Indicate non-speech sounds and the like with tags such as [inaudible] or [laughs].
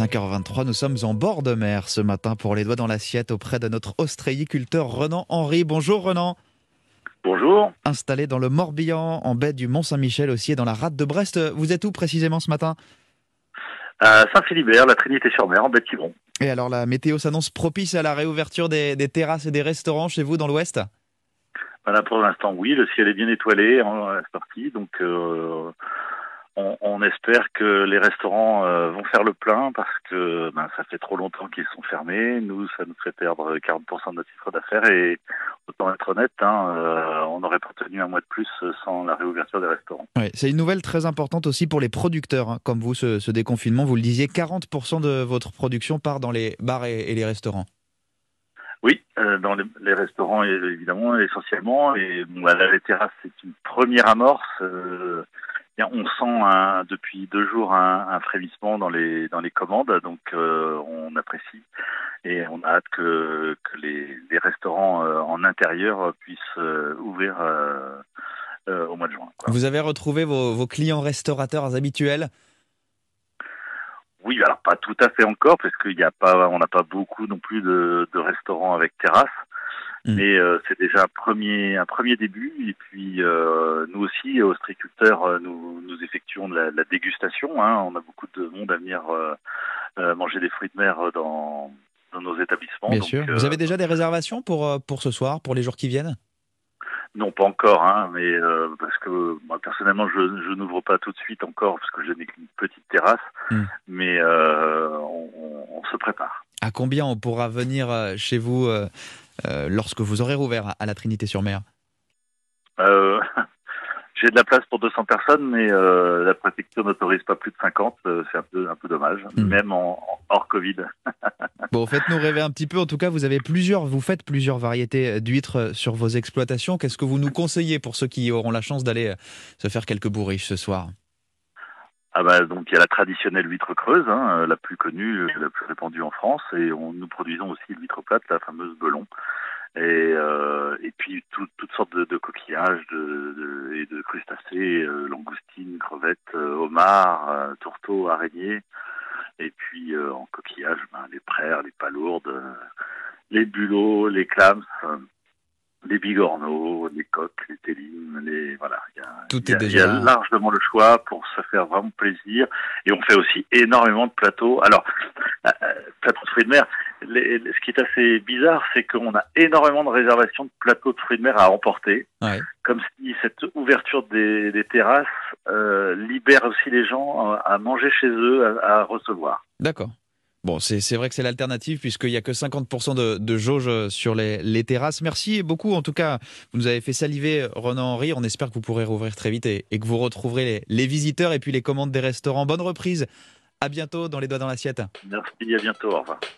5h23, nous sommes en bord de mer ce matin pour les doigts dans l'assiette auprès de notre ostréiculteur Renan Henry. Bonjour Renan. Bonjour. Installé dans le Morbihan, en baie du Mont-Saint-Michel aussi et dans la rade de Brest. Vous êtes où précisément ce matin? À Saint-Philibert, la Trinité-sur-Mer, en baie de Quiberon. Et alors la météo s'annonce propice à la réouverture des, des, terrasses et des restaurants chez vous dans l'ouest? Voilà, Pour l'instant, oui. Le ciel est bien étoilé en partie. Donc euh, on, on, espère que les restaurants euh, vont faire le plein parce que ben, ça fait trop longtemps qu'ils sont fermés. Nous, ça nous fait perdre 40% de notre chiffre d'affaires et autant être honnête, hein, euh, on n'aurait pas tenu un mois de plus sans la réouverture des restaurants. C'est une nouvelle très importante aussi pour les producteurs, hein, comme vous, ce, ce, déconfinement. Vous le disiez, 40% de votre production part dans les bars et, et les restaurants. Oui, euh, dans les, les, restaurants évidemment, essentiellement. Et bon, là, les terrasses, c'est une première amorce. On sent un, depuis deux jours un, un, frémissement dans les dans les commandes, donc euh, on apprécie et on a hâte que, que les, les restaurants euh, en intérieur puissent euh, ouvrir au mois de juin. Quoi. Vous avez retrouvé vos, vos clients restaurateurs habituels? Oui, alors pas tout à fait encore, parce qu'il n'y a pas, on n'a pas beaucoup non plus de, de restaurants avec terrasse. Mmh. Mais euh, c'est déjà un premier, un premier début. Et puis euh, nous aussi, ostréiculteurs, euh, nous, nous effectuons de la, de la dégustation. Hein. On a beaucoup de monde à venir manger des fruits de mer dans, dans nos établissements. Bien Donc, sûr. Vous avez déjà des réservations pour, pour ce soir, pour les jours qui viennent? Non, pas encore, hein, mais euh, parce que moi personnellement, je, je n'ouvre pas tout de suite encore parce que je n'ai qu'une petite terrasse, mm. mais euh, on, on, se prépare. À combien on pourra venir chez vous euh, lorsque vous aurez rouvert à la Trinité-sur-Mer [laughs] J'ai de la place pour 200 personnes, mais euh, la préfecture n'autorise pas plus de 50. Euh, c'est un peu, un peu dommage, mmh. même en, en, hors Covid. [laughs] bon, faites-nous rêver un petit peu. En tout cas, vous avez plusieurs, vous faites plusieurs variétés d'huîtres sur vos exploitations. Qu'est-ce que vous nous conseillez pour ceux qui auront la chance d'aller se faire quelques bourriches ce soir? Ah bah donc il y a la traditionnelle huître creuse, hein, la plus connue, répandue en France, et on, nous produisons aussi l'huître plate, la fameuse belon. Et, euh, puis tout, toutes sortes de, coquillages de, et de crustacés, euh, langoustines, crevettes, euh, homards, euh, tourteaux, araignées, et puis en coquillages, ben, les praires, les palourdes, les bulots, les clams, les bigorneaux, les coques, les télines, les voilà. Il y a, Tout il y a, est déjà... il y a largement le choix pour se faire vraiment plaisir, et on fait aussi énormément de plateaux. Alors euh, plateaux de fruits de mer. Les, ce qui est assez bizarre, c'est qu'on a énormément de réservations de plateaux de fruits de mer à emporter, ouais. comme si cette ouverture des, des terrasses euh, libère aussi les gens à, à manger chez eux, à, à recevoir. D'accord. Bon, c'est vrai que c'est l'alternative puisqu'il n'y a que 50% de, de, jauge sur les, les, terrasses. Merci beaucoup. En tout cas, vous nous avez fait saliver, Renan Henry. On espère que vous pourrez rouvrir très vite et, et que vous retrouverez les, les, visiteurs et puis les commandes des restaurants. Bonne reprise. À bientôt dans les doigts dans l'assiette. Merci, à bientôt. Au revoir.